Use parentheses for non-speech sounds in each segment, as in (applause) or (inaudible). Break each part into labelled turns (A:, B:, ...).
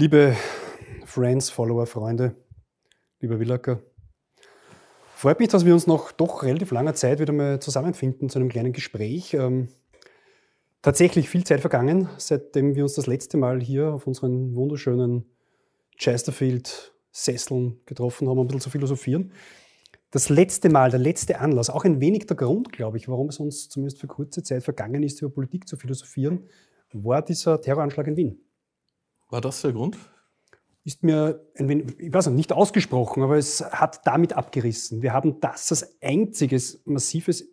A: Liebe Friends, Follower, Freunde, lieber Willacker, freut mich, dass wir uns nach doch relativ langer Zeit wieder mal zusammenfinden zu einem kleinen Gespräch. Ähm, tatsächlich viel Zeit vergangen, seitdem wir uns das letzte Mal hier auf unseren wunderschönen Chesterfield-Sesseln getroffen haben, um ein bisschen zu philosophieren. Das letzte Mal, der letzte Anlass, auch ein wenig der Grund, glaube ich, warum es uns zumindest für kurze Zeit vergangen ist, über Politik zu philosophieren, war dieser Terroranschlag in Wien.
B: War das der Grund?
A: Ist mir ein wenig, ich weiß nicht, nicht ausgesprochen, aber es hat damit abgerissen. Wir haben das als einziges massives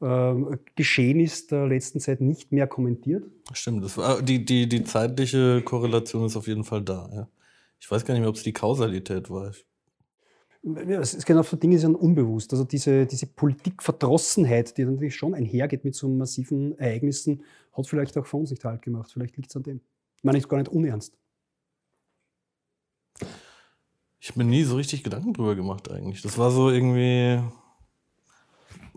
A: äh, Geschehen ist der letzten Zeit nicht mehr kommentiert.
B: Stimmt, das war, die, die, die zeitliche Korrelation ist auf jeden Fall da. Ja. Ich weiß gar nicht mehr, ob es die Kausalität war.
A: Es ist genau so Dinge sind unbewusst. Also diese, diese Politikverdrossenheit, die natürlich schon einhergeht mit so massiven Ereignissen, hat vielleicht auch von uns nicht halt gemacht. Vielleicht liegt es an dem. Ich meine, ist gar nicht unernst.
B: Ich habe mir nie so richtig Gedanken drüber gemacht eigentlich. Das war so irgendwie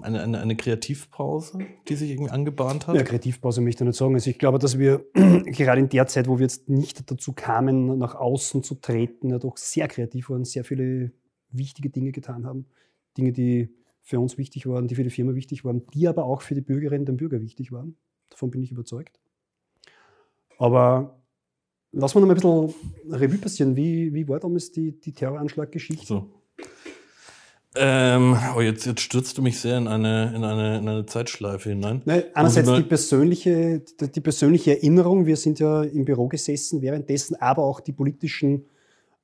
B: eine, eine, eine Kreativpause, die sich irgendwie angebahnt hat.
A: Ja, Kreativpause möchte ich nicht sagen. Also ich glaube, dass wir (clears throat) gerade in der Zeit, wo wir jetzt nicht dazu kamen, nach außen zu treten, ja doch sehr kreativ waren, sehr viele wichtige Dinge getan haben. Dinge, die für uns wichtig waren, die für die Firma wichtig waren, die aber auch für die Bürgerinnen und Bürger wichtig waren. Davon bin ich überzeugt. Aber lass mal noch mal ein bisschen Revue passieren. Wie, wie war damals die, die Terroranschlaggeschichte?
B: So. Ähm, oh, jetzt, jetzt stürzt du mich sehr in eine, in eine, in eine Zeitschleife hinein.
A: Nein, einerseits die persönliche, die, die persönliche Erinnerung. Wir sind ja im Büro gesessen währenddessen, aber auch die politischen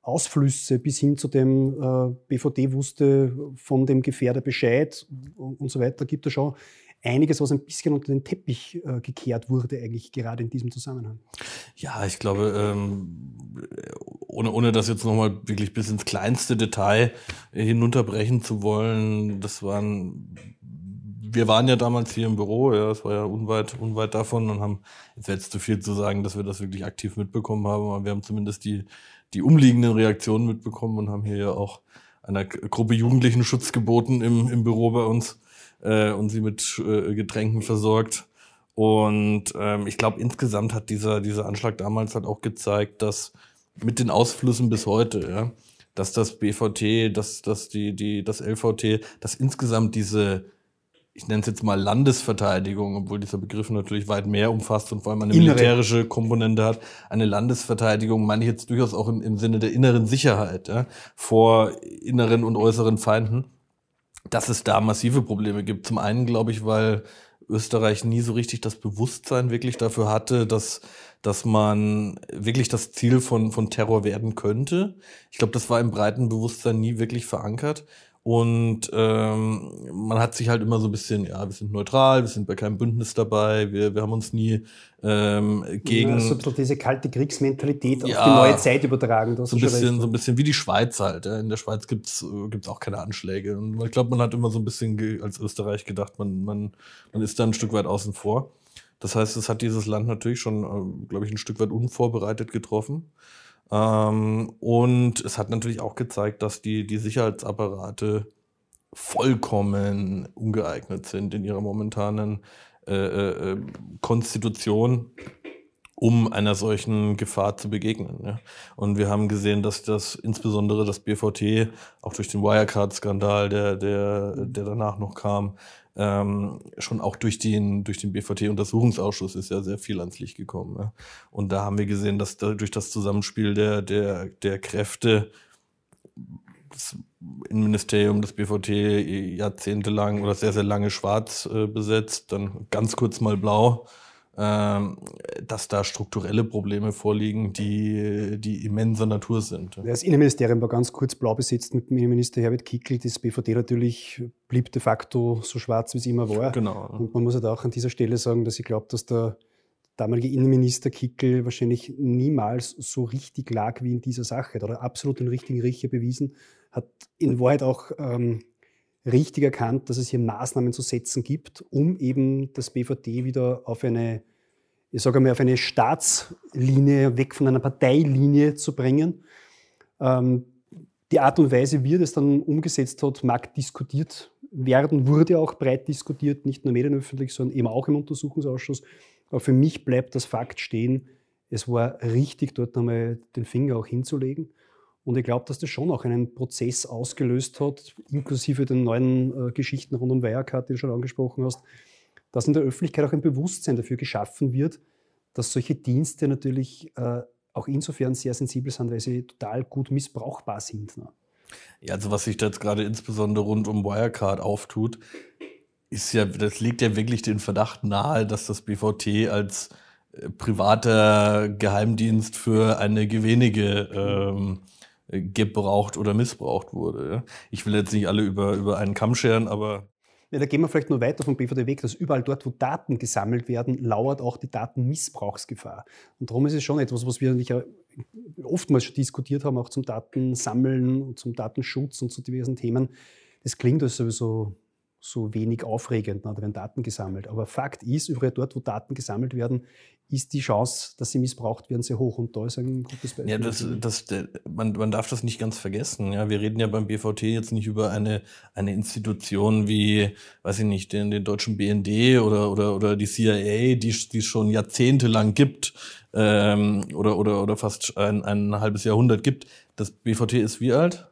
A: Ausflüsse bis hin zu dem äh, BVD wusste von dem Gefährder Bescheid und, und so weiter. Gibt es schon einiges, was ein bisschen unter den Teppich äh, gekehrt wurde, eigentlich gerade in diesem Zusammenhang.
B: Ja, ich glaube, ähm, ohne, ohne das jetzt nochmal wirklich bis ins kleinste Detail hinunterbrechen zu wollen, das waren wir waren ja damals hier im Büro, ja, es war ja unweit, unweit davon und haben, jetzt es zu viel zu sagen, dass wir das wirklich aktiv mitbekommen haben, aber wir haben zumindest die, die umliegenden Reaktionen mitbekommen und haben hier ja auch einer Gruppe Jugendlichen Schutz geboten im, im Büro bei uns äh, und sie mit äh, Getränken versorgt. Und ähm, ich glaube, insgesamt hat dieser, dieser Anschlag damals halt auch gezeigt, dass mit den Ausflüssen bis heute, ja, dass das BVT, dass, dass die, die, das LVT, dass insgesamt diese ich nenne es jetzt mal Landesverteidigung, obwohl dieser Begriff natürlich weit mehr umfasst und vor allem eine Innere. militärische Komponente hat. Eine Landesverteidigung meine ich jetzt durchaus auch im, im Sinne der inneren Sicherheit ja, vor inneren und äußeren Feinden, dass es da massive Probleme gibt. Zum einen glaube ich, weil Österreich nie so richtig das Bewusstsein wirklich dafür hatte, dass, dass man wirklich das Ziel von, von Terror werden könnte. Ich glaube, das war im breiten Bewusstsein nie wirklich verankert. Und ähm, man hat sich halt immer so ein bisschen, ja, wir sind neutral, wir sind bei keinem Bündnis dabei, wir, wir haben uns nie ähm, gegen. Ja,
A: so diese kalte Kriegsmentalität ja, auf die neue Zeit übertragen.
B: Das so, ein bisschen, so ein bisschen wie die Schweiz halt. Ja. In der Schweiz gibt's gibt's auch keine Anschläge. Und ich glaube, man hat immer so ein bisschen als Österreich gedacht, man, man, man ist da ein Stück weit außen vor. Das heißt, es hat dieses Land natürlich schon, äh, glaube ich, ein Stück weit unvorbereitet getroffen. Ähm, und es hat natürlich auch gezeigt, dass die, die Sicherheitsapparate vollkommen ungeeignet sind in ihrer momentanen äh, äh, Konstitution, um einer solchen Gefahr zu begegnen. Ja. Und wir haben gesehen, dass das insbesondere das BVT auch durch den Wirecard-Skandal, der, der, der danach noch kam, ähm, schon auch durch den, durch den BVT-Untersuchungsausschuss ist ja sehr viel ans Licht gekommen. Ne? Und da haben wir gesehen, dass da durch das Zusammenspiel der, der, der Kräfte das Innenministerium, das BVT jahrzehntelang oder sehr, sehr lange schwarz äh, besetzt, dann ganz kurz mal blau dass da strukturelle Probleme vorliegen, die, die immenser Natur sind.
A: Das Innenministerium war ganz kurz blau besetzt mit Innenminister Herbert Kickl. Das BVD natürlich blieb de facto so schwarz, wie es immer war.
B: Genau.
A: Und man muss halt auch an dieser Stelle sagen, dass ich glaube, dass der damalige Innenminister Kickl wahrscheinlich niemals so richtig lag wie in dieser Sache. Da hat er absolut den richtigen Richter bewiesen, hat in Wahrheit auch ähm, richtig erkannt, dass es hier Maßnahmen zu setzen gibt, um eben das BVD wieder auf eine, ich sage mal, auf eine Staatslinie, weg von einer Parteilinie zu bringen. Ähm, die Art und Weise, wie er das dann umgesetzt hat, mag diskutiert werden, wurde auch breit diskutiert, nicht nur medienöffentlich, sondern eben auch im Untersuchungsausschuss. Aber für mich bleibt das Fakt stehen, Es war richtig, dort nochmal den Finger auch hinzulegen. Und ich glaube, dass das schon auch einen Prozess ausgelöst hat, inklusive den neuen äh, Geschichten rund um Wirecard, die du schon angesprochen hast, dass in der Öffentlichkeit auch ein Bewusstsein dafür geschaffen wird, dass solche Dienste natürlich äh, auch insofern sehr sensibel sind, weil sie total gut missbrauchbar sind. Ne?
B: Ja, also was sich da jetzt gerade insbesondere rund um Wirecard auftut, ist ja, das legt ja wirklich den Verdacht nahe, dass das BVT als äh, privater Geheimdienst für einige wenige ähm, gebraucht oder missbraucht wurde. Ich will jetzt nicht alle über, über einen Kamm scheren, aber
A: ja, da gehen wir vielleicht nur weiter vom BVD weg, dass überall dort, wo Daten gesammelt werden, lauert auch die Datenmissbrauchsgefahr. Und darum ist es schon etwas, was wir ja oftmals schon diskutiert haben, auch zum Datensammeln und zum Datenschutz und zu diversen Themen. Das klingt also sowieso so wenig aufregend, da werden Daten gesammelt. Aber Fakt ist, überall dort, wo Daten gesammelt werden, ist die Chance, dass sie missbraucht werden, sehr hoch. Und da ist ein gutes
B: Beispiel. Ja, das, das, man, man darf das nicht ganz vergessen. Ja, wir reden ja beim BVT jetzt nicht über eine, eine Institution wie, weiß ich nicht, den, den deutschen BND oder, oder, oder die CIA, die, es schon jahrzehntelang gibt ähm, oder, oder, oder fast ein, ein halbes Jahrhundert gibt. Das BVT ist wie alt?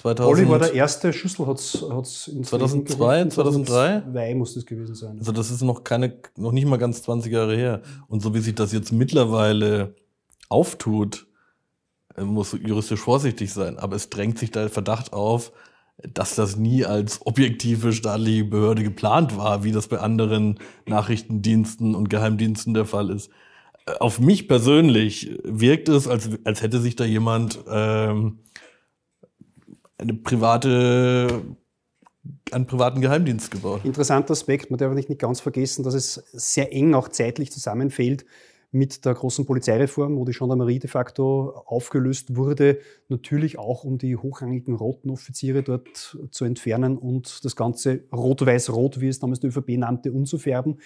A: 2000, Olli war der erste, Schüssel hat es
B: in 2002, 2003?
A: 2002 muss das gewesen sein.
B: Also das ist noch keine, noch nicht mal ganz 20 Jahre her. Und so wie sich das jetzt mittlerweile auftut, äh, muss juristisch vorsichtig sein. Aber es drängt sich da der Verdacht auf, dass das nie als objektive staatliche Behörde geplant war, wie das bei anderen Nachrichtendiensten und Geheimdiensten der Fall ist. Äh, auf mich persönlich wirkt es, als, als hätte sich da jemand ähm, eine private einen privaten Geheimdienst gebaut.
A: Interessanter Aspekt. Man darf nicht ganz vergessen, dass es sehr eng auch zeitlich zusammenfällt mit der großen Polizeireform, wo die Gendarmerie de facto aufgelöst wurde, natürlich auch um die hochrangigen roten Offiziere dort zu entfernen und das Ganze rot-weiß-rot, wie es damals die ÖVP nannte, umzufärben.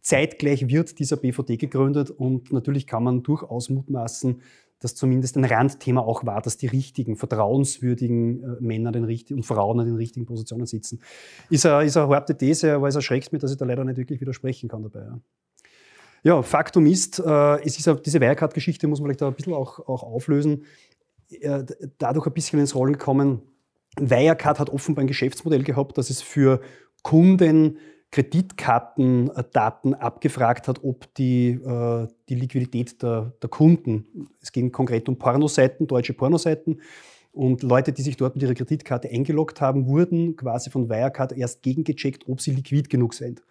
A: Zeitgleich wird dieser BVD gegründet und natürlich kann man durchaus mutmaßen, dass zumindest ein Randthema auch war, dass die richtigen, vertrauenswürdigen äh, Männer den richtigen, und Frauen an den richtigen Positionen sitzen. Ist eine, ist eine harte These, aber es erschreckt mich, dass ich da leider nicht wirklich widersprechen kann dabei. Ja. Faktum ist, äh, es ist diese Wirecard-Geschichte muss man vielleicht da ein bisschen auch, auch auflösen. Äh, dadurch ein bisschen ins Rollen gekommen. Wirecard hat offenbar ein Geschäftsmodell gehabt, dass es für Kunden Kreditkartendaten abgefragt hat, ob die, äh, die Liquidität der, der Kunden, es ging konkret um Pornoseiten, deutsche Pornoseiten, und Leute, die sich dort mit ihrer Kreditkarte eingeloggt haben, wurden quasi von Wirecard erst gegengecheckt, ob sie liquid genug sind.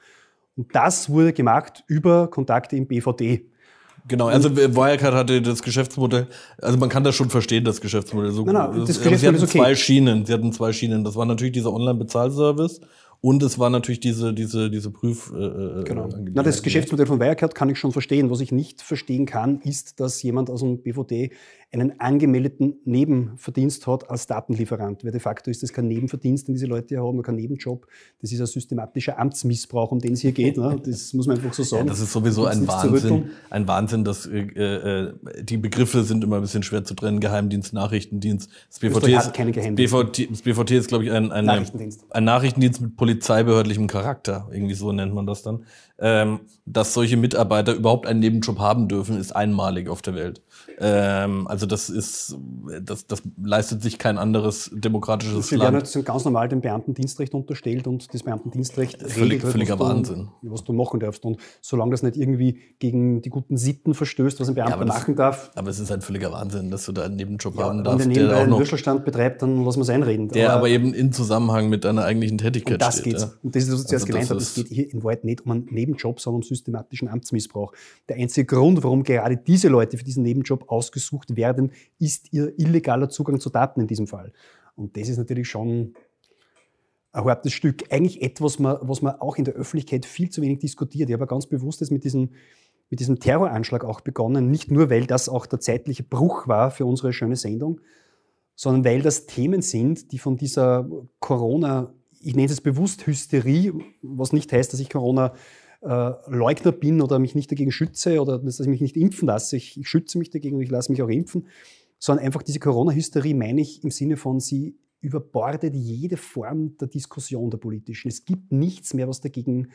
A: Und das wurde gemacht über Kontakte im BVD.
B: Genau, also Wirecard hatte das Geschäftsmodell, also man kann das schon verstehen, das Geschäftsmodell. So, nein, nein, das Geschäftsmodell sie hatten okay. zwei Schienen. Sie hatten zwei Schienen. Das war natürlich dieser Online-Bezahlservice und es war natürlich diese, diese, diese Prüf. Äh,
A: äh genau. Na, das Geschäftsmodell von Wirecard kann ich schon verstehen. Was ich nicht verstehen kann, ist, dass jemand aus dem BVD einen angemeldeten Nebenverdienst hat als Datenlieferant. Weil de facto ist das kein Nebenverdienst, den diese Leute hier haben, kein Nebenjob. Das ist ein systematischer Amtsmissbrauch, um den es hier geht. Ne? Das muss man einfach so sagen.
B: Ja, das ist sowieso ein Wahnsinn. Ein Wahnsinn, dass äh, äh, die Begriffe sind immer ein bisschen schwer zu trennen. Geheimdienst, Nachrichtendienst. Das BVT, ist, keine BVT, das BVT ist, glaube ich, ein, eine, Nachrichtendienst. ein Nachrichtendienst mit polizeibehördlichem Charakter. Irgendwie so nennt man das dann. Ähm, dass solche Mitarbeiter überhaupt einen Nebenjob haben dürfen, ist einmalig auf der Welt. Ähm, also das ist, das, das leistet sich kein anderes demokratisches
A: Sie Land. Sie werden ganz normal dem Beamtendienstrecht unterstellt und das Beamtendienstrecht
B: Völlig, regelt, völliger was Wahnsinn.
A: Du, was du machen darfst. Und solange das nicht irgendwie gegen die guten Sitten verstößt, was ein Beamter ja, machen darf.
B: Aber es ist ein völliger Wahnsinn, dass du da einen Nebenjob ja, haben darfst.
A: Wenn der nebenbei einen Würstelstand betreibt, dann lass man es einreden.
B: Der aber, aber, eben in Zusammenhang mit deiner eigentlichen Tätigkeit
A: und das
B: steht.
A: Geht's. Ja. Und das ist, was ich zuerst also gemeint habe. Es geht hier in Wahrheit nicht um einen Nebenjob, sondern um systematischen Amtsmissbrauch. Der einzige Grund, warum gerade diese Leute für diesen Nebenjob ausgesucht werden, ist ihr illegaler Zugang zu Daten in diesem Fall. Und das ist natürlich schon ein hartes Stück. Eigentlich etwas, was man auch in der Öffentlichkeit viel zu wenig diskutiert. Ich habe ganz bewusst mit diesem, mit diesem Terroranschlag auch begonnen. Nicht nur, weil das auch der zeitliche Bruch war für unsere schöne Sendung, sondern weil das Themen sind, die von dieser Corona, ich nenne es bewusst Hysterie, was nicht heißt, dass ich Corona äh, Leugner bin oder mich nicht dagegen schütze oder dass ich mich nicht impfen lasse. Ich, ich schütze mich dagegen und ich lasse mich auch impfen. Sondern einfach diese Corona-Hysterie meine ich im Sinne von, sie überbordet jede Form der Diskussion der politischen. Es gibt nichts mehr, was dagegen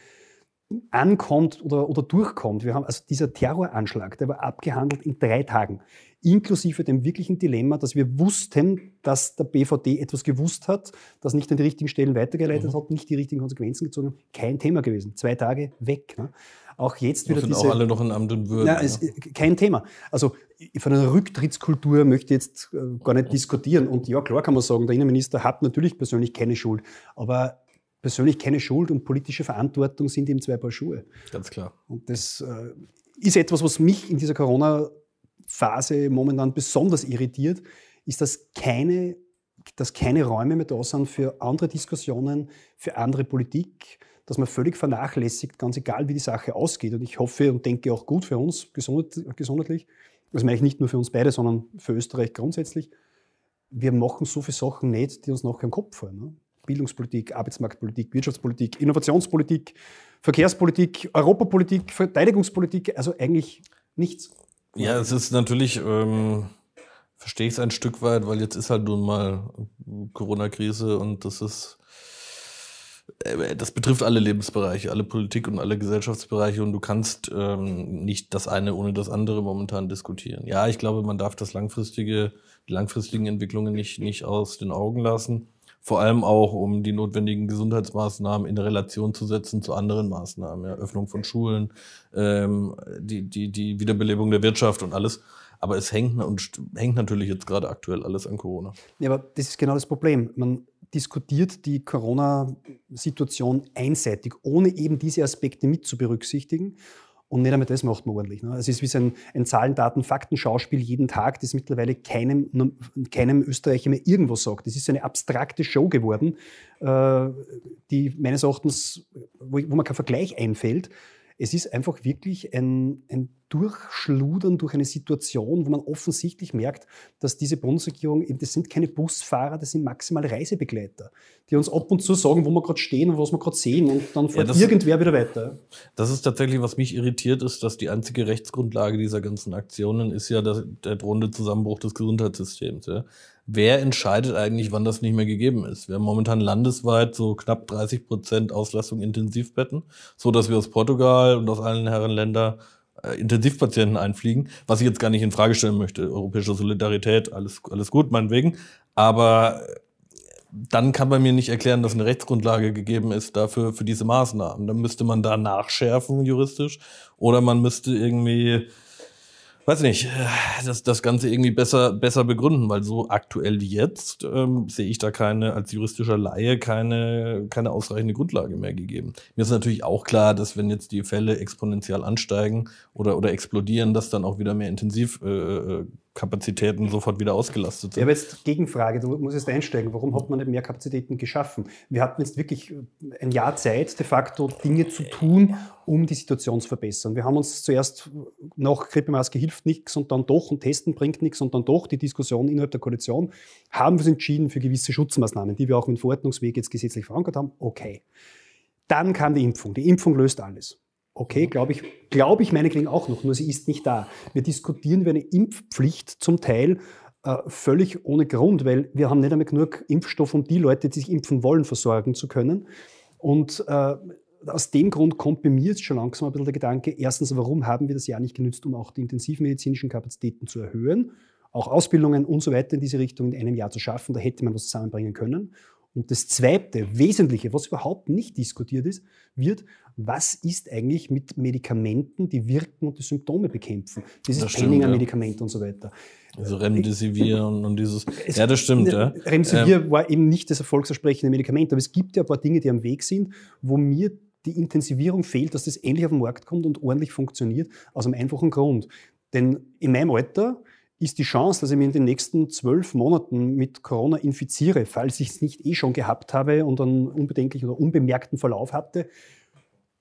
A: ankommt oder, oder durchkommt. Wir haben also dieser Terroranschlag, der war abgehandelt in drei Tagen, inklusive dem wirklichen Dilemma, dass wir wussten, dass der BVD etwas gewusst hat, das nicht an die richtigen Stellen weitergeleitet mhm. hat, nicht die richtigen Konsequenzen gezogen hat. Kein Thema gewesen. Zwei Tage weg. Ne? Auch jetzt wieder
B: sind diese... auch alle noch in Amt und Würden.
A: Ja, ja. kein Thema. Also von einer Rücktrittskultur möchte ich jetzt äh, gar nicht diskutieren. Und ja, klar kann man sagen, der Innenminister hat natürlich persönlich keine Schuld. Aber persönlich keine Schuld und politische Verantwortung sind ihm zwei Paar Schuhe.
B: Ganz klar.
A: Und das äh, ist etwas, was mich in dieser Corona-Phase momentan besonders irritiert, ist, dass keine, dass keine Räume mehr da sind für andere Diskussionen, für andere Politik, dass man völlig vernachlässigt, ganz egal wie die Sache ausgeht. Und ich hoffe und denke auch gut für uns gesundheitlich, das meine ich nicht nur für uns beide, sondern für Österreich grundsätzlich, wir machen so viele Sachen nicht, die uns nachher im Kopf fallen. Ne? Bildungspolitik, Arbeitsmarktpolitik, Wirtschaftspolitik, Innovationspolitik, Verkehrspolitik, Europapolitik, Verteidigungspolitik, also eigentlich nichts.
B: Ja, es ist natürlich, ähm, verstehe ich es ein Stück weit, weil jetzt ist halt nun mal Corona-Krise und das ist, äh, das betrifft alle Lebensbereiche, alle Politik und alle Gesellschaftsbereiche und du kannst ähm, nicht das eine ohne das andere momentan diskutieren. Ja, ich glaube, man darf das langfristige, die langfristigen Entwicklungen nicht, nicht aus den Augen lassen vor allem auch, um die notwendigen Gesundheitsmaßnahmen in Relation zu setzen zu anderen Maßnahmen, ja, Öffnung von Schulen, ähm, die, die, die Wiederbelebung der Wirtschaft und alles. Aber es hängt, und hängt natürlich jetzt gerade aktuell alles an Corona.
A: Ja, aber das ist genau das Problem. Man diskutiert die Corona-Situation einseitig, ohne eben diese Aspekte mit zu berücksichtigen. Und nicht einmal das macht man ordentlich. Ne? Es ist wie so ein, ein Zahlen, Daten, Fakten-Schauspiel jeden Tag, das mittlerweile keinem, keinem Österreicher mehr irgendwo sagt. Das ist so eine abstrakte Show geworden, äh, die meines Erachtens, wo, wo man kein Vergleich einfällt. Es ist einfach wirklich ein, ein Durchschludern durch eine Situation, wo man offensichtlich merkt, dass diese Bundesregierung, das sind keine Busfahrer, das sind maximal Reisebegleiter, die uns ab und zu sagen, wo wir gerade stehen und was wir gerade sehen und dann fährt ja, irgendwer wieder weiter.
B: Das ist tatsächlich, was mich irritiert, ist, dass die einzige Rechtsgrundlage dieser ganzen Aktionen ist ja der, der drohende Zusammenbruch des Gesundheitssystems. Ja. Wer entscheidet eigentlich, wann das nicht mehr gegeben ist? Wir haben momentan landesweit so knapp 30 Prozent Auslastung Intensivbetten, so dass wir aus Portugal und aus allen Herrenländern äh, Intensivpatienten einfliegen, was ich jetzt gar nicht in Frage stellen möchte. Europäische Solidarität, alles, alles gut, meinetwegen. Aber dann kann man mir nicht erklären, dass eine Rechtsgrundlage gegeben ist dafür, für diese Maßnahmen. Dann müsste man da nachschärfen juristisch oder man müsste irgendwie weiß nicht, äh, das, das Ganze irgendwie besser, besser begründen, weil so aktuell jetzt ähm, sehe ich da keine, als juristischer Laie, keine, keine ausreichende Grundlage mehr gegeben. Mir ist natürlich auch klar, dass wenn jetzt die Fälle exponentiell ansteigen oder, oder explodieren, dass dann auch wieder mehr intensiv äh, äh Kapazitäten sofort wieder ausgelastet
A: sind. Ja, aber jetzt Gegenfrage, du musst jetzt einsteigen. Warum hat man nicht mehr Kapazitäten geschaffen? Wir hatten jetzt wirklich ein Jahr Zeit, de facto Dinge zu tun, um die Situation zu verbessern. Wir haben uns zuerst nach Grippemaske hilft nichts und dann doch und Testen bringt nichts und dann doch die Diskussion innerhalb der Koalition, haben wir uns entschieden für gewisse Schutzmaßnahmen, die wir auch mit Verordnungsweg jetzt gesetzlich verankert haben. Okay. Dann kam die Impfung. Die Impfung löst alles. Okay, glaube ich, glaube ich meinetwegen auch noch, nur sie ist nicht da. Wir diskutieren über eine Impfpflicht zum Teil äh, völlig ohne Grund, weil wir haben nicht einmal genug Impfstoff, um die Leute, die sich impfen wollen, versorgen zu können. Und äh, aus dem Grund kommt bei mir jetzt schon langsam ein bisschen der Gedanke, erstens, warum haben wir das Jahr nicht genützt, um auch die intensivmedizinischen Kapazitäten zu erhöhen, auch Ausbildungen und so weiter in diese Richtung in einem Jahr zu schaffen, da hätte man was zusammenbringen können. Und das zweite, wesentliche, was überhaupt nicht diskutiert ist, wird, was ist eigentlich mit Medikamenten, die wirken und die Symptome bekämpfen? Dieses das Training an ja. Und so weiter.
B: Also Remdesivir und, und dieses. Es, ja, das stimmt. Ja.
A: Remdesivir ähm. war eben nicht das erfolgsversprechende Medikament, aber es gibt ja ein paar Dinge, die am Weg sind, wo mir die Intensivierung fehlt, dass das endlich auf den Markt kommt und ordentlich funktioniert, aus einem einfachen Grund. Denn in meinem Alter ist die Chance, dass ich mich in den nächsten zwölf Monaten mit Corona infiziere, falls ich es nicht eh schon gehabt habe und einen unbedenklichen oder unbemerkten Verlauf hatte,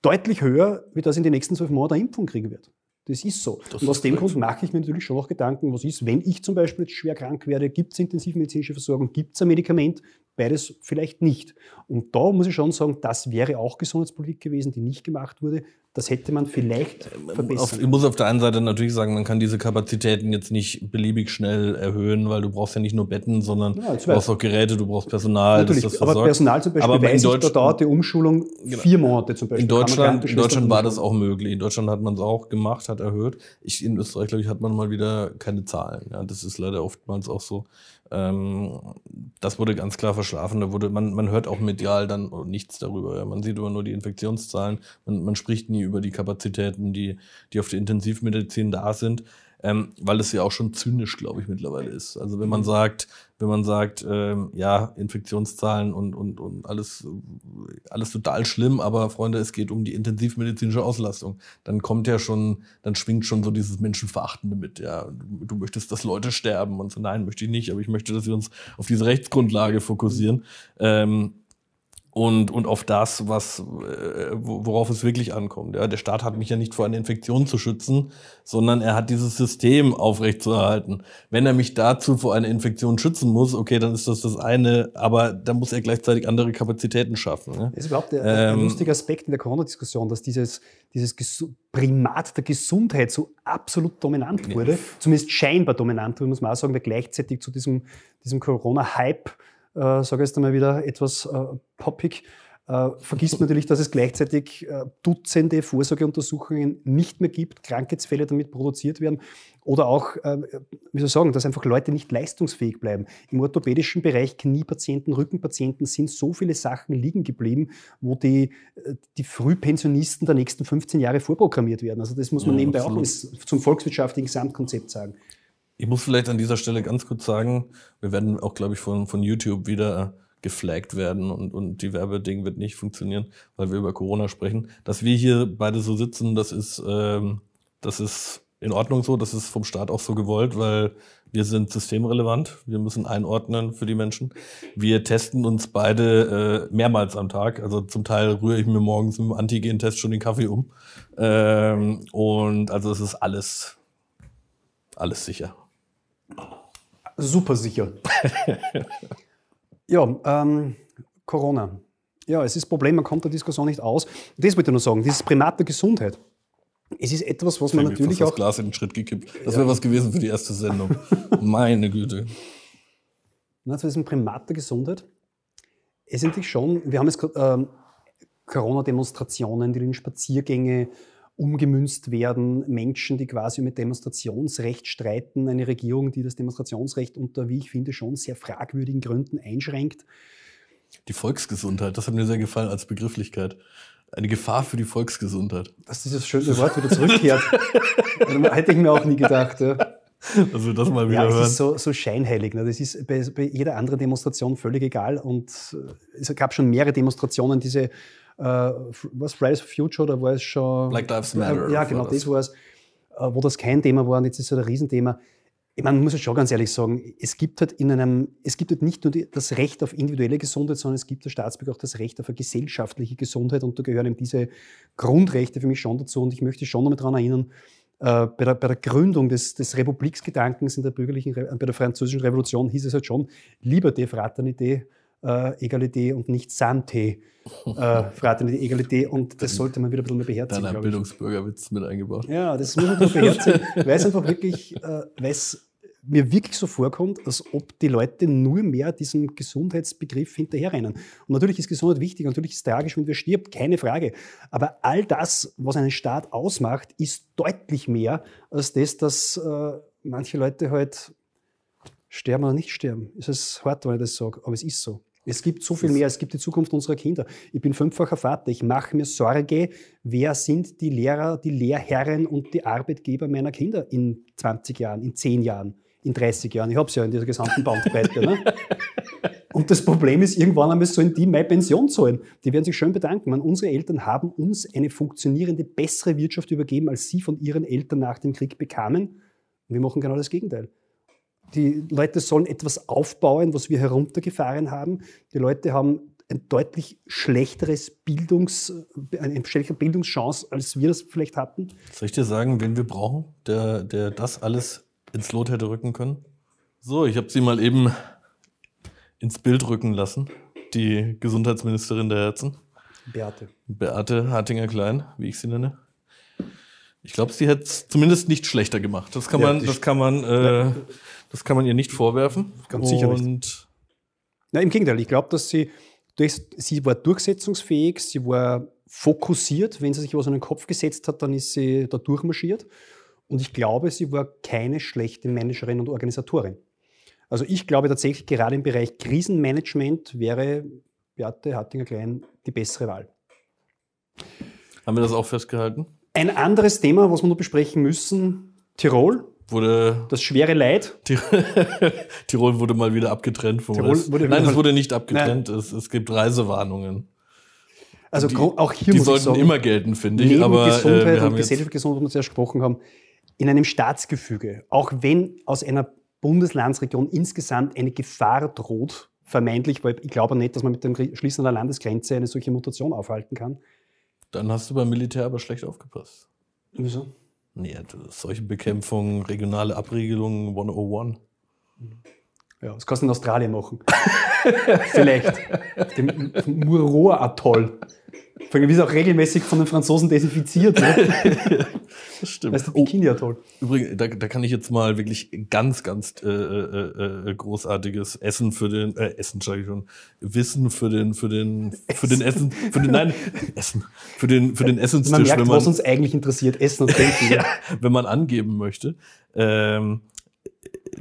A: deutlich höher, wie das in den nächsten zwölf Monaten eine Impfung kriegen wird. Das ist so. Das und aus dem Grund mache ich mir natürlich schon noch Gedanken, was ist, wenn ich zum Beispiel jetzt schwer krank werde, gibt es intensivmedizinische Versorgung, gibt es ein Medikament, beides vielleicht nicht. Und da muss ich schon sagen, das wäre auch Gesundheitspolitik gewesen, die nicht gemacht wurde, Das hätte man vielleicht verbessern.
B: Auf, ich muss auf der einen Seite natürlich sagen, man kann diese Kapazitäten jetzt nicht beliebig schnell erhöhen, weil du brauchst ja nicht nur Betten, sondern ja, du brauchst auch Geräte, du brauchst Personal.
A: Natürlich, das aber Personal zum Beispiel, aber weiß ich, da dauert die Umschulung genau. vier Monate zum Beispiel.
B: In Deutschland, in Deutschland war das auch möglich. In Deutschland hat man es auch gemacht, hat erhöht. Ich, in Österreich, glaube ich, hat man mal wieder keine Zahlen. Ja, das ist leider oftmals auch so. Ähm, das wurde ganz klar verschlafen. Da wurde, man, man hört auch medial dann nichts darüber. Ja. Man sieht immer nur die Infektionszahlen. Man, man spricht nie über die Kapazitäten, die, die auf der Intensivmedizin da sind ähm, weil es ja auch schon zynisch, glaube ich, mittlerweile ist. Also wenn man mhm. sagt, wenn man sagt, ähm, ja, Infektionszahlen und, und, und alles, alles total schlimm, aber Freunde, es geht um die intensivmedizinische Auslastung, dann kommt ja schon, dann schwingt schon so dieses Menschenverachtende mit, ja, du, du möchtest, dass Leute sterben und so, nein, möchte ich nicht, aber ich möchte, dass wir uns auf diese Rechtsgrundlage fokussieren. Ähm, und, und auf das, was, äh, worauf es wirklich ankommt. Ja, der Staat hat mich ja nicht vor einer Infektion zu schützen, sondern er hat dieses System aufrechtzuerhalten. Wenn er mich dazu vor einer Infektion schützen muss, okay, dann ist das das eine, aber da muss er gleichzeitig andere Kapazitäten schaffen.
A: Ja? Das ist überhaupt der, ähm, ein lustiger Aspekt in der Corona-Diskussion, dass dieses, dieses Primat der Gesundheit so absolut dominant wurde, ja. zumindest scheinbar dominant, muss man auch sagen, weil gleichzeitig zu diesem, diesem Corona-Hype äh, sage jetzt einmal wieder etwas äh, poppig, äh, vergisst (laughs) natürlich, dass es gleichzeitig äh, Dutzende Vorsorgeuntersuchungen nicht mehr gibt, Krankheitsfälle damit produziert werden oder auch, äh, wie soll ich sagen, dass einfach Leute nicht leistungsfähig bleiben. Im orthopädischen Bereich, Kniepatienten, Rückenpatienten sind so viele Sachen liegen geblieben, wo die, äh, die Frühpensionisten der nächsten 15 Jahre vorprogrammiert werden. Also das muss man ja, nebenbei absolut. auch zum volkswirtschaftlichen Gesamtkonzept sagen.
B: Ich muss vielleicht an dieser Stelle ganz kurz sagen, wir werden auch, glaube ich, von, von YouTube wieder geflaggt werden und, und die Werbeding wird nicht funktionieren, weil wir über Corona sprechen. Dass wir hier beide so sitzen, das ist, ähm, das ist in Ordnung so, das ist vom Staat auch so gewollt, weil wir sind systemrelevant, wir müssen einordnen für die Menschen. Wir testen uns beide äh, mehrmals am Tag, also zum Teil rühre ich mir morgens dem Antigen-Test schon den Kaffee um. Ähm, und also es ist alles, alles sicher.
A: Super sicher. ja, ähm, Corona. Ja, es ist ein Problem, man kommt der Diskussion nicht aus. Das wollte ich nur sagen, dieses Primat der Gesundheit. Es ist etwas, was man ich natürlich
B: auch. das Glas in den Schritt gekippt. Das wäre was gewesen für die erste Sendung. (laughs) Meine Güte.
A: Na, zu diesem Primat der Gesundheit. Es ist natürlich schon, wir haben jetzt ähm, Corona-Demonstrationen, die Spaziergänge, umgemünzt werden, Menschen, die quasi mit Demonstrationsrecht streiten, eine Regierung, die das Demonstrationsrecht unter, wie ich finde, schon sehr fragwürdigen Gründen einschränkt.
B: Die Volksgesundheit, das hat mir sehr gefallen als Begrifflichkeit. Eine Gefahr für die Volksgesundheit.
A: Dass dieses schöne Wort wieder zurückkehrt. (laughs) Hätte ich mir auch nie gedacht. Ja.
B: Also das mal wieder
A: ja,
B: hören.
A: Es ist so, so scheinheilig. Ne? Das ist bei, bei, jeder anderen Demonstration völlig egal. Und äh, es gab schon mehrere Demonstrationen, diese was Fridays for Future oder war es schon.
B: Black Lives Matter.
A: Äh, ja, genau, das war es, äh, wo das kein Thema war und jetzt ist es halt ein Riesenthema. Ich meine, man muss ja schon ganz ehrlich sagen, es gibt halt in einem, es gibt halt nicht nur das Recht auf individuelle Gesundheit, sondern es gibt der Staatsbürger auch das Recht auf eine gesellschaftliche Gesundheit und da gehören eben diese Grundrechte für mich schon dazu und ich möchte schon noch mal daran erinnern, äh, bei, der, bei, der, Gründung des, des Republiksgedankens in der bürgerlichen, bei der französischen Revolution hieß es halt schon Liberté, Fraternité, äh, Egalité und nicht Santé, äh, (laughs) Fraternité, Egalité. Und das sollte man wieder ein bisschen mehr beherzigen.
B: Dann ein Bildungsbürgerwitz mit eingebaut.
A: Ja, das muss man (laughs) beherzigen, weil es einfach wirklich, äh, weil es mir wirklich so vorkommt, als ob die Leute nur mehr diesem Gesundheitsbegriff hinterherrennen. Und natürlich ist Gesundheit wichtig, natürlich ist es tragisch, wenn wir stirbt, keine Frage. Aber all das, was einen Staat ausmacht, ist deutlich mehr als das, dass äh, manche Leute halt sterben oder nicht sterben. Es ist hart, wenn ich das sage, aber es ist so. Es gibt so viel mehr, es gibt die Zukunft unserer Kinder. Ich bin fünffacher Vater, ich mache mir Sorge, wer sind die Lehrer, die Lehrherren und die Arbeitgeber meiner Kinder in 20 Jahren, in 10 Jahren, in 30 Jahren. Ich habe es ja in dieser gesamten Bandbreite. ne? (laughs) Und das Problem ist, irgendwann einmal sollen die meine Pension zahlen. Die werden sich schön bedanken. Man, unsere Eltern haben uns eine funktionierende, bessere Wirtschaft übergeben, als sie von ihren Eltern nach dem Krieg bekamen. Und wir machen genau das Gegenteil. Die Leute sollen etwas aufbauen, was wir heruntergefahren haben. Die Leute haben ein deutlich schlechteres Bildungs, eine schlechtere Bildungschance, als wir das vielleicht hatten.
B: Soll ich dir sagen, wen wir brauchen, der, der das alles ins Lot hätte rücken können? So, ich habe sie mal eben ins Bild rücken lassen. Die Gesundheitsministerin der Herzen.
A: Beate.
B: Beate Hartinger-Klein, wie ich sie nenne. Ich glaube, sie hätte es zumindest nicht schlechter gemacht. Das kann
A: Ja,
B: man, das kann man, äh, das kann man ihr nicht vorwerfen.
A: Ganz sicher nicht. Na, Im Gegenteil, ich glaube, dass sie, sie war durchsetzungsfähig, sie war fokussiert. Wenn sie sich was in den Kopf gesetzt hat, dann ist sie da durchmarschiert. Und ich glaube, sie war keine schlechte Managerin und Organisatorin. Also ich glaube tatsächlich, gerade im Bereich Krisenmanagement wäre Beate Hattinger-Klein die bessere Wahl.
B: haben wir das auch festgehalten?
A: Ein anderes Thema, was wir noch besprechen müssen, Tirol,
B: Wurde
A: das schwere Leid. (laughs)
B: Tirol wurde mal wieder abgetrennt vom
A: Tirol
B: Rest.
A: wurde
B: Nein, es wurde nicht abgetrennt. Es, es gibt Reisewarnungen.
A: Also
B: Die-
A: auch hier
B: Die
A: muss ich
B: sollten
A: sagen,
B: immer gelten, finde ich.
A: neben
B: Aber äh,
A: Gesundheit
B: wir
A: und gesellschaftliche Gesundheit, was wir gesprochen haben, in einem Staatsgefüge, auch wenn aus einer Bundeslandsregion insgesamt eine Gefahr droht, vermeintlich, weil ich glaube nicht, dass man mit dem Schließen einer Landesgrenze eine solche Mutation aufhalten kann.
B: dann hast du beim Militär aber schlecht aufgepasst.
A: Wieso?
B: Nee, du- solche Bekämpfung, regionale Abregelung 101.
A: Ja, das kannst du in Australien machen. (laughs) Vielleicht. Dem Muroa-Atoll. Vor allem, wie es auch regelmäßig von den Franzosen desinfiziert wird. (laughs)
B: Das stimmt.
A: Weißt du,
B: Oh,
A: Bikini-Atoll.
B: übrigens, da, da kann ich jetzt mal wirklich ganz, ganz äh, äh, äh, großartiges Essen für den, äh, Essen, sag ich schon, Wissen für den, für den, für den Essen, für den, nein, (laughs) Essen, für den, für den
A: Man
B: Essenstisch,
A: merkt,
B: wenn man,
A: was uns eigentlich interessiert, Essen und Trinken. (laughs)
B: ja, wenn man angeben möchte. Ähm,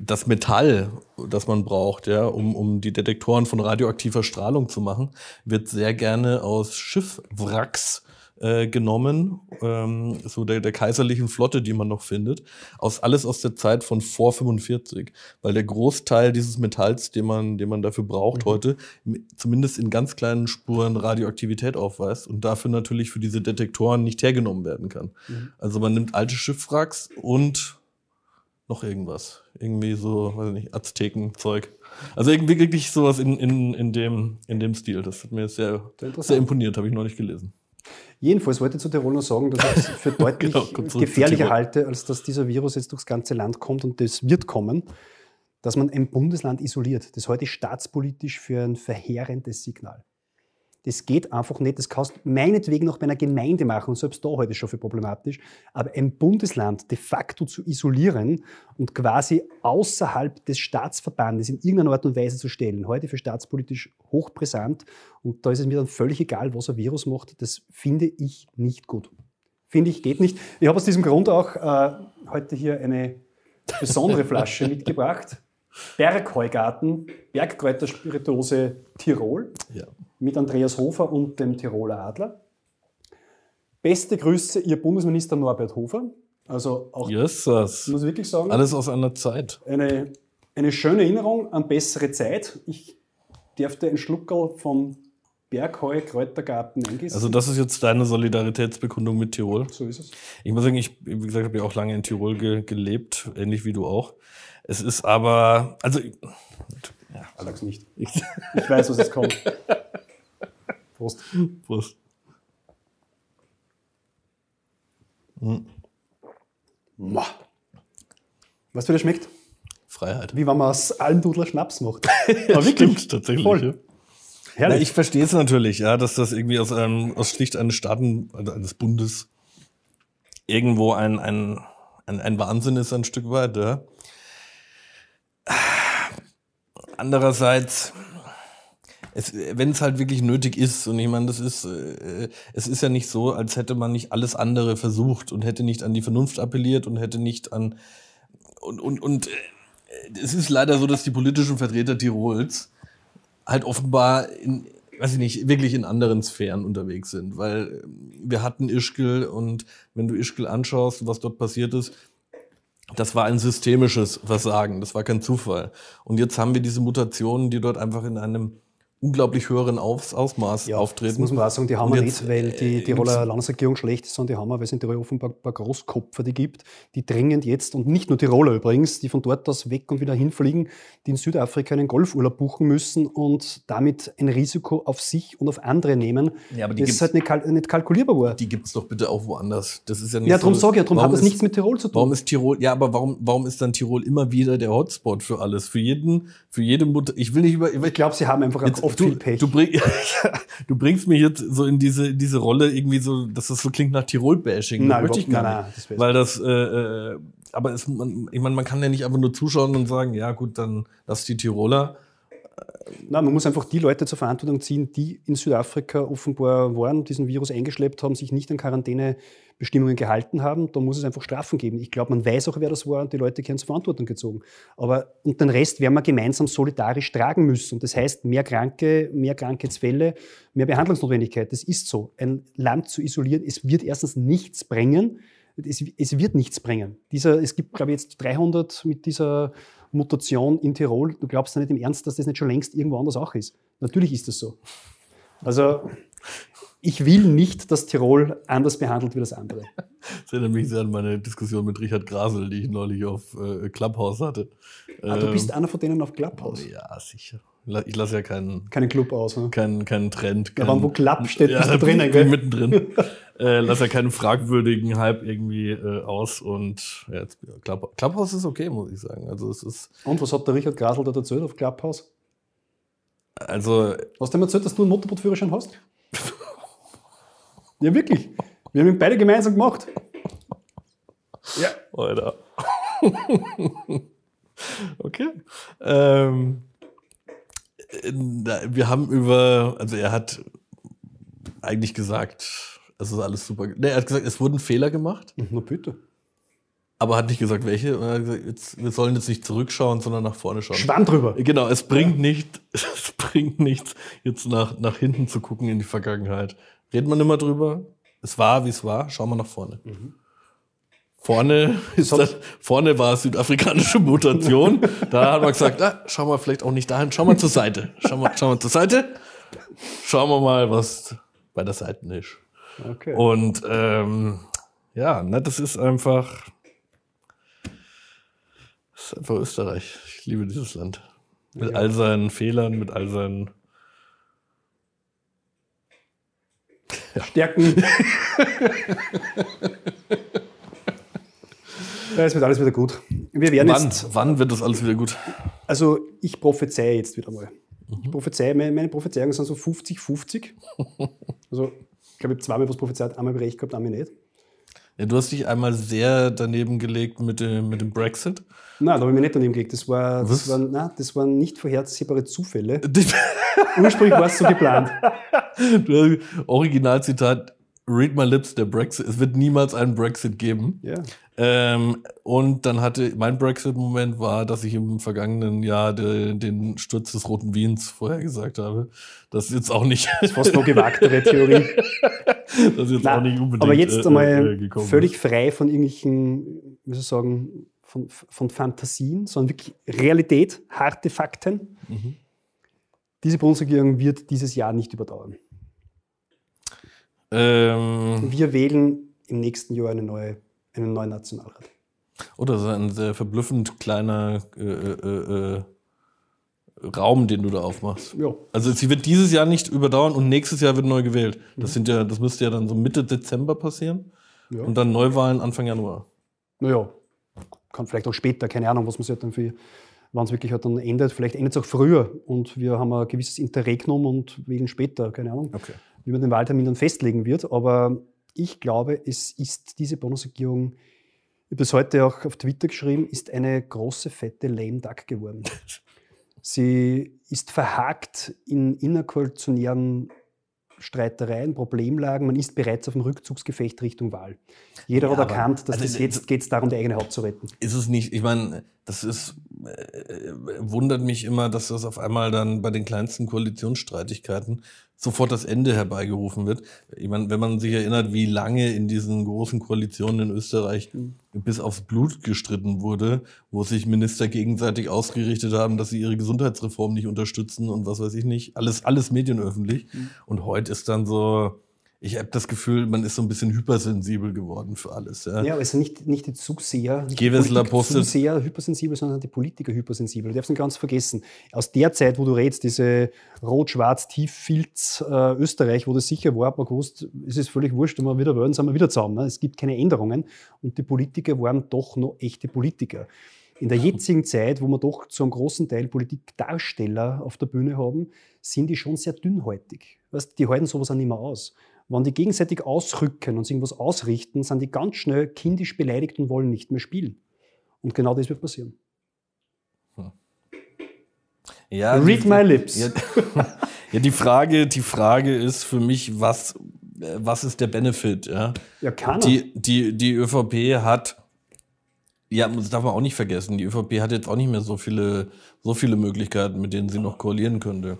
B: das Metall, das man braucht, ja, um, um die Detektoren von radioaktiver Strahlung zu machen, wird sehr gerne aus Schiffwracks äh, genommen, ähm, so der, der kaiserlichen Flotte, die man noch findet, aus alles aus der Zeit von vor 45, weil der Großteil dieses Metalls, den man, den man dafür braucht heute, m- zumindest in ganz kleinen Spuren Radioaktivität aufweist und dafür natürlich für diese Detektoren nicht hergenommen werden kann. Also man nimmt alte Schiffwracks und noch irgendwas. Irgendwie so, weiß ich nicht, Aztekenzeug. Also irgendwie wirklich sowas in, in, in, dem, in dem Stil. Das hat mir sehr,
A: Sehr
B: imponiert, habe ich noch nicht gelesen.
A: Jedenfalls wollte ich zu Tirol noch sagen, dass ich es für (laughs) deutlich
B: Genau,
A: gefährlicher halte, als dass dieser Virus jetzt durchs ganze Land kommt und das wird kommen, dass man ein Bundesland isoliert. Das halte ich staatspolitisch für ein verheerendes Signal. Das geht einfach nicht. Das kannst du meinetwegen noch bei einer Gemeinde machen, und selbst da ich es schon für problematisch. Aber ein Bundesland de facto zu isolieren und quasi außerhalb des Staatsverbandes in irgendeiner Art und Weise zu stellen, heute für staatspolitisch hochbrisant. Und da ist es mir dann völlig egal, was ein Virus macht. Das finde ich nicht gut. Finde ich, geht nicht. Ich habe aus diesem Grund auch äh, heute hier eine besondere Flasche (laughs) mitgebracht. Bergheugarten, Bergkräuterspirituose Tirol
B: Ja.
A: Mit Andreas Hofer und dem Tiroler Adler. Beste Grüße, Ihr Bundesminister Norbert Hofer. Also auch,
B: Yes,
A: muss ich wirklich sagen,
B: Alles aus einer Zeit.
A: eine, eine schöne Erinnerung an bessere Zeit. Ich dürfte ein Schluckerl vom Bergheu Kräutergarten eingießen.
B: Also das ist jetzt deine Solidaritätsbekundung mit Tirol.
A: so ist es.
B: Ich muss sagen, ich, wie gesagt, habe ja auch lange in Tirol ge gelebt, ähnlich wie du auch. Es ist aber, also, ja,
A: Sag's nicht.
B: ich,
A: Ich weiß, was jetzt kommt. (laughs) Prost.
B: Prost.
A: Mua. Weißt du, wie das schmeckt?
B: Freiheit.
A: Wie wenn man aus Almdudler Schnaps macht. (laughs) Aber (laughs)
B: Stimmt, tatsächlich.
A: Voll.
B: Ja. Na, ich verstehe es natürlich, ja, dass das irgendwie aus einem, aus schlicht eines Staaten, also eines Bundes irgendwo ein, ein, ein, ein Wahnsinn ist, ein Stück weit, ja. Andererseits, es, wenn es halt wirklich nötig ist, und ich meine, das ist, äh, es ist ja nicht so, als hätte man nicht alles andere versucht und hätte nicht an die Vernunft appelliert und hätte nicht an, und, und, und äh, es ist leider so, dass die politischen Vertreter Tirols halt offenbar in, weiß ich nicht, wirklich in anderen Sphären unterwegs sind, weil ähm, wir hatten Ischgl und wenn du Ischgl anschaust, was dort passiert ist, das war ein systemisches Versagen, das war kein Zufall. Und jetzt haben wir diese Mutationen, die dort einfach in einem unglaublich höheren Aus Ausmaß
A: Ja,
B: auftreten.
A: Das muss man auch sagen, die haben wir nicht, weil die
B: äh,
A: Tiroler Landesregierung schlecht ist, sondern die haben wir, weil es in Tirol offenbar ein paar Großkopfer die gibt, die dringend jetzt, und nicht nur Tiroler übrigens, die von dort aus weg und wieder hinfliegen, die in Südafrika einen Golfurlaub buchen müssen und damit ein Risiko auf sich und auf andere nehmen,
B: Ja, aber die
A: das halt nicht, kal nicht kalkulierbar war.
B: die gibt's doch bitte auch woanders. Das ist ja nicht
A: Ja, darum
B: so,
A: sage ich, darum hat das
B: ist-
A: nichts mit Tirol zu tun.
B: Warum ist Tirol, ja, aber warum, warum ist dann Tirol immer wieder der Hotspot für alles? Für jeden, für jede Mutter, ich will nicht über,
A: ich glaube, sie haben einfach ein
B: Jetzt-
A: oft
B: du,
A: viel Pech.
B: Du, bring, (laughs) du bringst mich jetzt so in diese, diese Rolle irgendwie so, dass das so klingt nach Tirol-Bashing.
A: Nein,
B: möchte ich gar
A: nein,
B: nicht.
A: nein, das.
B: Weil das, äh, äh, aber es, man, ich meine, man kann ja nicht einfach nur zuschauen und sagen, ja gut, dann lass die Tiroler.
A: Nein, man muss einfach die Leute zur Verantwortung ziehen, die in Südafrika offenbar waren, diesen Virus eingeschleppt haben, sich nicht an Quarantänebestimmungen gehalten haben. Da muss es einfach Strafen geben. Ich glaube, man weiß auch, wer das war und die Leute werden zur Verantwortung gezogen. Aber und den Rest werden wir gemeinsam solidarisch tragen müssen. Und das heißt, mehr Kranke, mehr Krankheitsfälle, mehr Behandlungsnotwendigkeit. Das ist so. Ein Land zu isolieren, es wird erstens nichts bringen. Es, es wird nichts bringen. Dieser, es gibt, glaube ich, jetzt 300 mit dieser Mutation in Tirol. Du glaubst ja nicht im Ernst, dass das nicht schon längst irgendwo anders auch ist. Natürlich ist das so. Also ich will nicht, dass Tirol anders behandelt wie das andere.
B: Das erinnert mich sehr an meine Diskussion mit Richard Grasel, die ich neulich auf äh, Clubhouse hatte.
A: Ah, du
B: Ähm,
A: bist einer von denen auf Clubhouse.
B: Ja, sicher. Ich lasse ja keinen,
A: Keinen Club aus. Ne?
B: keinen, keinen Trend. Keinen,
A: waren, wo Club steht, bist du (laughs) drinnen, gell?
B: mittendrin. Äh, lass ja keinen fragwürdigen Hype irgendwie äh, aus. Und ja, jetzt, Club, Clubhouse ist okay, muss ich sagen. Also es ist,
A: Und was hat der Richard Grasel da erzählt auf Clubhouse?
B: also
A: Hast du ihm erzählt, dass du einen Motorbootführerschein hast? ja, wirklich. Wir haben ihn beide gemeinsam gemacht. Ja.
B: Alter. okay. Ähm, äh, wir haben über, also er hat eigentlich gesagt, es ist alles super. Ne, er hat gesagt, es wurden Fehler gemacht,
A: Na bitte.
B: aber hat nicht gesagt, welche. Er hat gesagt, jetzt, wir sollen jetzt nicht zurückschauen, sondern nach vorne schauen.
A: Schwamm drüber.
B: Genau, es bringt nicht, (laughs) es bringt nichts, jetzt nach, nach hinten zu gucken in die Vergangenheit. Reden wir nicht mehr drüber. Es war, wie es war. Schauen wir nach vorne. Vorne, (laughs) ist das, vorne war südafrikanische Mutation. (laughs) da hat man gesagt, ah, schauen wir vielleicht auch nicht dahin, schauen wir zur Seite. Schauen wir, schauen wir zur Seite. Schauen wir mal, was bei der Seite ist.
A: Okay.
B: Und ähm, ja, ne, das ist einfach, das ist einfach Österreich. Ich liebe dieses Land. Mit
A: Ja.
B: all seinen Fehlern, mit all seinen.
A: Stärken. (laughs) ja, es wird alles wieder gut. Wir werden
B: Wann,
A: jetzt,
B: wann wird das alles wieder gut?
A: also ich prophezeie jetzt wieder mal.
B: Mhm.
A: Ich prophezeie, meine, meine Prophezeiungen sind so 50-50. (laughs) Also, ich glaube, ich habe zweimal was prophezeit, einmal recht gehabt, einmal nicht.
B: Ja, du hast dich einmal sehr daneben gelegt mit dem, mit dem Brexit.
A: Nein, da habe ich mir nicht daneben gelegt. Das, war, das, waren, nein, das waren nicht vorhersehbare Zufälle. (laughs) Ursprünglich war es so geplant.
B: Originalzitat: Read my lips, der Brexit. Es wird niemals einen Brexit geben.
A: Ja.
B: Ähm, und dann hatte mein Brexit-Moment war, dass ich im vergangenen Jahr de, den Sturz des Roten Wiens vorhergesagt habe. Das ist jetzt auch nicht,
A: Fast noch gewagtere Theorie. (laughs)
B: das ist jetzt
A: Nein,
B: auch nicht unbedingt.
A: aber jetzt
B: äh,
A: einmal
B: äh,
A: völlig frei von irgendwelchen, wie soll ich sagen, von, von Fantasien, sondern wirklich Realität, harte Fakten.
B: Mhm.
A: Diese Bundesregierung wird dieses Jahr nicht überdauern.
B: Ähm,
A: Wir wählen im nächsten Jahr eine neue, einen neuen Nationalrat.
B: oder oh, so ein sehr verblüffend kleiner äh, äh, äh, Raum, den du da aufmachst.
A: Ja,
B: Also sie wird dieses Jahr nicht überdauern und nächstes Jahr wird neu gewählt. Das sind ja, das müsste ja dann so Mitte Dezember passieren.
A: ja.
B: Und dann Neuwahlen Anfang Januar.
A: Naja, kann vielleicht auch später, keine Ahnung, was man sich halt dann für, wann es wirklich halt dann endet. Vielleicht endet es auch früher und wir haben ein gewisses Interregnum und wählen später, keine Ahnung,
B: Okay.
A: wie man den Wahltermin dann festlegen wird. Aber ich glaube, es ist diese Bundesregierung, ich habe das heute auch auf Twitter geschrieben, ist eine große, fette Lame Duck geworden. (laughs) Sie ist verhakt in innerkoalitionären Streitereien, Problemlagen. Man ist bereits auf dem Rückzugsgefecht Richtung Wahl. Jeder
B: Ja,
A: hat erkannt, dass
B: also
A: es jetzt geht darum, die eigene Haut zu retten.
B: Ist es nicht, ich meine, das ist, äh, wundert mich immer, dass das auf einmal dann bei den kleinsten Koalitionsstreitigkeiten sofort das Ende herbeigerufen wird. Ich meine, wenn man sich erinnert, wie lange in diesen großen Koalitionen in Österreich bis aufs Blut gestritten wurde, wo sich Minister gegenseitig ausgerichtet haben, dass sie ihre Gesundheitsreform nicht unterstützen und was weiß ich nicht. Alles, alles medienöffentlich. Und heute ist dann so, ich habe das Gefühl, man ist so ein bisschen hypersensibel geworden für alles. Ja.
A: Ja, also nicht, nicht die Zuseher, nicht die
B: Gewessler
A: Politik-
B: postet-
A: Zuseher hypersensibel, sondern die Politiker hypersensibel. Du darfst nicht ganz vergessen. Aus der Zeit, wo du redest, diese Rot-Schwarz-Tieffilz äh, Österreich, wo das sicher war, hat man gewusst, es ist völlig wurscht, wenn wir wieder wollen, sind wir wieder zusammen. Ne? Es gibt keine Änderungen und die Politiker waren doch noch echte Politiker. In der jetzigen Zeit, wo wir doch zu einem großen Teil Politikdarsteller auf der Bühne haben, sind die schon sehr dünnhäutig. Weißt, die halten sowas auch nicht mehr aus. Wenn die gegenseitig ausrücken und sich irgendwas ausrichten, sind die ganz schnell kindisch beleidigt und wollen nicht mehr spielen. Und genau das wird passieren. Hm.
B: Ja, Read die, my lips. Ja, (laughs) ja, die, Frage, die Frage ist für mich, was, was ist der Benefit? Ja, ja keiner. Die, die, die ÖVP hat ja, das darf man auch nicht vergessen. Die ÖVP hat jetzt auch nicht mehr so viele, so viele Möglichkeiten, mit denen sie noch koalieren könnte.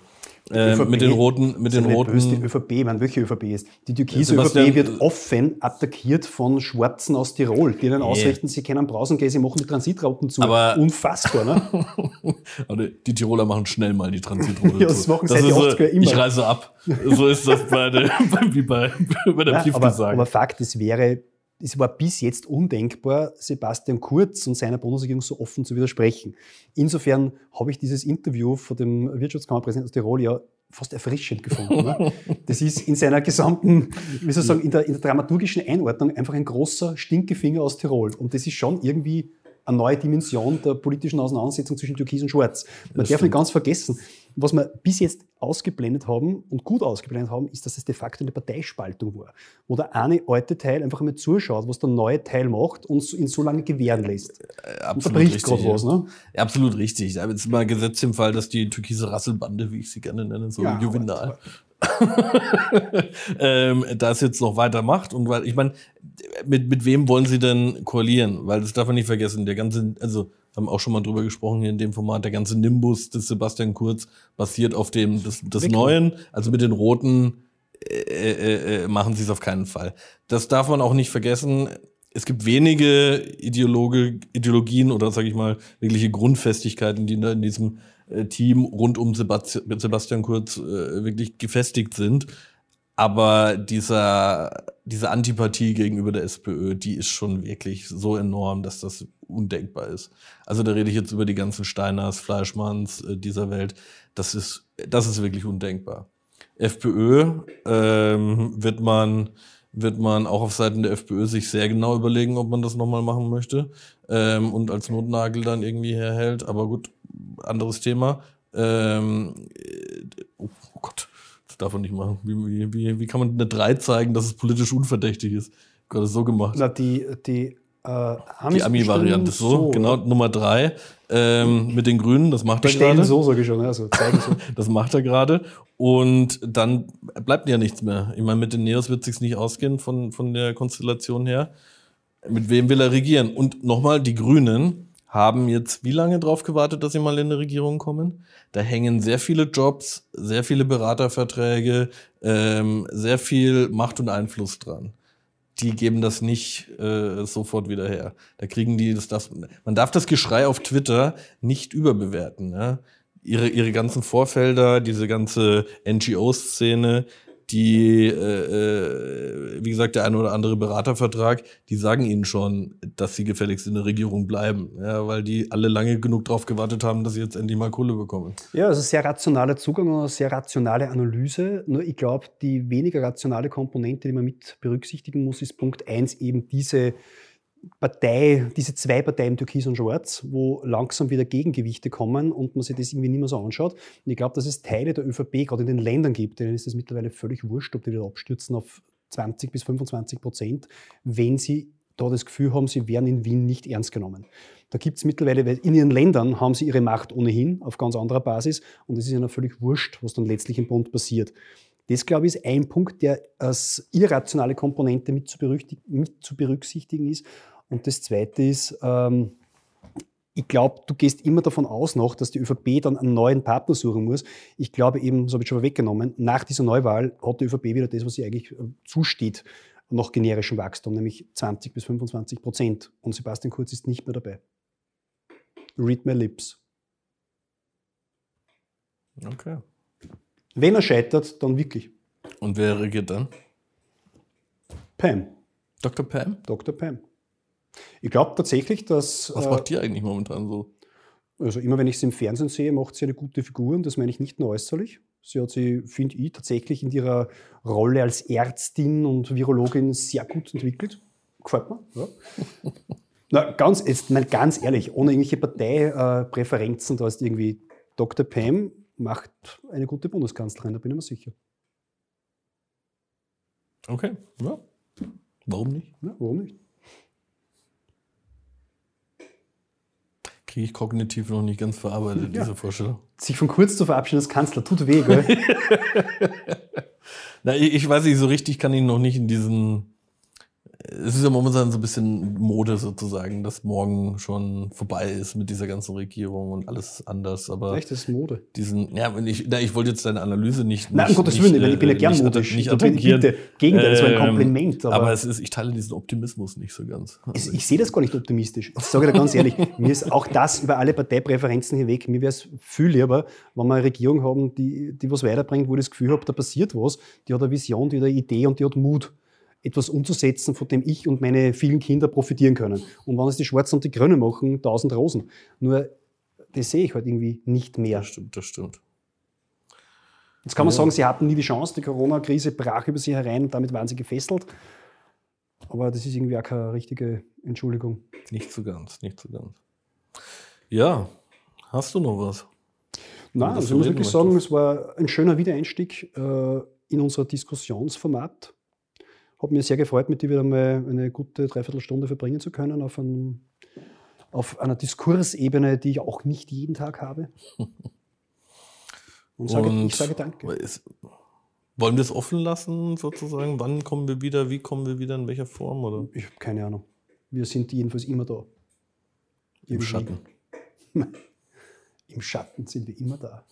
B: Äh, mit den roten, mit den roten.
A: Böse, die ÖVP, man, welche ÖVP ist? Die türkise ÖVP wird offen attackiert von Schwarzen aus Tirol, die dann nee. ausrichten, sie können brausen gehen, sie machen die Transitrouten zu.
B: Aber
A: Unfassbar,
B: ne? (laughs) die Tiroler machen schnell mal die Transitroute ja, das zu. Machen das seit ist, immer. Ich reise ab. So ist das bei der, (laughs) wie bei, (laughs) bei der ja,
A: aber, aber Fakt, es wäre es war bis jetzt undenkbar, Sebastian Kurz und seiner Bundesregierung so offen zu widersprechen. Insofern habe ich dieses Interview von dem Wirtschaftskammerpräsidenten aus Tirol ja fast erfrischend gefunden. Ne? (laughs) Das ist in seiner gesamten, wie soll ich sagen, in der, in der dramaturgischen Einordnung einfach ein großer Stinkefinger aus Tirol. Und das ist schon irgendwie eine neue Dimension der politischen Auseinandersetzung zwischen Türkis und Schwarz. Man das darf stimmt. nicht ganz vergessen, was wir bis jetzt ausgeblendet haben und gut ausgeblendet haben, ist, dass es de facto eine Parteispaltung war, wo der eine alte Teil einfach einmal zuschaut, was der neue Teil macht und ihn so lange gewähren lässt.
B: Äh, absolut und richtig. Was, ne? ja, absolut richtig. Aber jetzt mal gesetzt im Fall, dass die türkise Rasselbande, wie ich sie gerne nenne, so ja, Juvenal, (laughs) ähm, das jetzt noch weitermacht. Und weil, ich meine, mit, mit wem wollen sie denn koalieren? Weil das darf man nicht vergessen, der ganze, also haben auch schon mal drüber gesprochen hier in dem Format, der ganze Nimbus des Sebastian Kurz basiert auf dem des, des Neuen, also mit den Roten äh, äh, äh, machen sie es auf keinen Fall. Das darf man auch nicht vergessen. Es gibt wenige Ideologe, Ideologien oder sage ich mal wirkliche Grundfestigkeiten, die in diesem äh, Team rund um Sebastian, Sebastian Kurz äh, wirklich gefestigt sind. Aber dieser, diese Antipathie gegenüber der SPÖ, die ist schon wirklich so enorm, dass das undenkbar ist. Also da rede ich jetzt über die ganzen Steiners, Fleischmanns äh, dieser Welt. Das ist, das ist wirklich undenkbar. FPÖ ähm, wird man wird man auch auf Seiten der FPÖ sich sehr genau überlegen, ob man das nochmal machen möchte ähm, und als Notnagel dann irgendwie herhält. Aber gut, anderes Thema. Ähm, äh, oh, oh, Gott, das darf man nicht machen. Wie, wie, wie kann man eine 3 zeigen, dass es politisch unverdächtig ist? Gott, das so gemacht.
A: Na, die, die
B: äh, die Ami-Variante, so, so, genau, Nummer 3. Ähm, mit den Grünen, das macht er gerade.
A: so, sage ich schon, also zeigen so. (laughs)
B: das macht er gerade. Und dann bleibt ja nichts mehr. Ich meine, mit den Neos wird es nicht ausgehen von, von der Konstellation her. Mit wem will er regieren? Und nochmal, die Grünen, haben jetzt wie lange drauf gewartet, dass sie mal in eine Regierung kommen? Da hängen sehr viele Jobs, sehr viele Beraterverträge, ähm, sehr viel Macht und Einfluss dran. Die geben das nicht äh, sofort wieder her. Da kriegen die das, das. Man darf das Geschrei auf Twitter nicht überbewerten. Ja? Ihre, ihre ganzen Vorfelder, diese ganze NGO-Szene, die, äh, äh, wie gesagt, der eine oder andere Beratervertrag, die sagen ihnen schon, dass sie gefälligst in der Regierung bleiben, ja, weil die alle lange genug darauf gewartet haben, dass sie jetzt endlich mal Kohle bekommen.
A: Ja, also sehr rationaler Zugang und sehr rationale Analyse. Nur ich glaube, die weniger rationale Komponente, die man mit berücksichtigen muss, ist Punkt eins eben diese Partei, diese zwei Parteien Türkis und Schwarz, wo langsam wieder Gegengewichte kommen und man sich das irgendwie nicht mehr so anschaut. Und ich glaube, dass es Teile der ÖVP gerade in den Ländern gibt, denen ist es mittlerweile völlig wurscht, ob die wieder abstürzen auf 20 bis 25 Prozent, wenn sie da das Gefühl haben, sie werden in Wien nicht ernst genommen. Da gibt es mittlerweile, weil in ihren Ländern haben sie ihre Macht ohnehin auf ganz anderer Basis und es ist ihnen völlig wurscht, was dann letztlich im Bund passiert. Das, glaube ich, ist ein Punkt, der als irrationale Komponente mit zu, mit zu berücksichtigen ist. Und das Zweite ist, ähm, ich glaube, du gehst immer davon aus noch, dass die ÖVP dann einen neuen Partner suchen muss. Ich glaube eben, das habe ich schon mal weggenommen, nach dieser Neuwahl hat die ÖVP wieder das, was sie eigentlich äh, zusteht, noch generischem Wachstum, nämlich 20 bis 25 Prozent. Und Sebastian Kurz ist nicht mehr dabei. Read my lips.
B: Okay.
A: Wenn er scheitert, dann wirklich.
B: Und wer regiert dann?
A: Pam.
B: Dr. Pam?
A: Dr. Pam. Ich glaube tatsächlich, dass.
B: Was macht äh, die eigentlich momentan so?
A: Also immer wenn ich sie im Fernsehen sehe, macht sie eine gute Figur und das meine ich nicht nur äußerlich. Sie hat sie, finde ich, tatsächlich in ihrer Rolle als Ärztin und Virologin sehr gut entwickelt. Gefällt mir. Ja. (laughs) Na, ganz, jetzt, nein, ganz ehrlich, ohne irgendwelche Parteipräferenzen, da ist irgendwie Dr. Pam macht eine gute Bundeskanzlerin, da bin ich mir sicher.
B: Okay, ja. Warum nicht?
A: Ja, warum nicht?
B: Kriege ich kognitiv noch nicht ganz verarbeitet,
A: Ja.
B: diese Vorstellung.
A: Sich von Kurz zu verabschieden als Kanzler tut weh, gell? (laughs)
B: Na, ich, ich weiß nicht, so richtig kann ich noch nicht in diesen. Es ist ja momentan so ein bisschen Mode sozusagen, dass morgen schon vorbei ist mit dieser ganzen Regierung und alles anders. Aber
A: Echt, das ist Mode.
B: diesen, ja, ich, na, ich wollte jetzt deine Analyse nicht.
A: Nein, um Gottes Willen, ich, ich bin ja
B: äh,
A: gern
B: nicht,
A: modisch.
B: Nicht attackieren.
A: bitte, Gegenteil, das war ein
B: Ähm,
A: Kompliment. Aber,
B: Aber es ist, ich teile diesen Optimismus nicht so ganz.
A: ich, ich sehe das gar nicht optimistisch. Ich sage dir ganz ehrlich, (laughs) mir ist auch das über alle Parteipräferenzen hinweg, mir wäre es viel lieber, wenn wir eine Regierung haben, die, die was weiterbringt, wo ich das Gefühl habe, da passiert was, die hat eine Vision, die hat eine Idee und die hat Mut, etwas umzusetzen, von dem ich und meine vielen Kinder profitieren können. Und wenn es die Schwarzen und die Grünen machen, tausend Rosen. Nur, das sehe ich halt irgendwie nicht mehr.
B: Das stimmt, das stimmt.
A: Jetzt kann man
B: Ja.
A: sagen, sie hatten nie die Chance, die Corona-Krise brach über sie herein und damit waren sie gefesselt. Aber das ist irgendwie auch keine richtige Entschuldigung.
B: Nicht so ganz, nicht so ganz. Ja, hast du noch was?
A: Nein,
B: das
A: also ich muss wirklich sagen, es war ein schöner Wiedereinstieg äh, in unser Diskussionsformat. Hat mich sehr gefreut, mit dir wieder mal eine gute Dreiviertelstunde verbringen zu können auf, einem, auf einer Diskursebene, die ich auch nicht jeden Tag habe. (laughs) Und, sage,
B: Und
A: ich sage danke.
B: Ist, wollen wir es offen lassen, sozusagen? Wann kommen wir wieder? Wie kommen wir wieder? In welcher Form? Oder?
A: Ich habe keine Ahnung. Wir sind jedenfalls immer da.
B: Im
A: Irgendwie.
B: Schatten. (laughs)
A: Im Schatten sind wir immer da.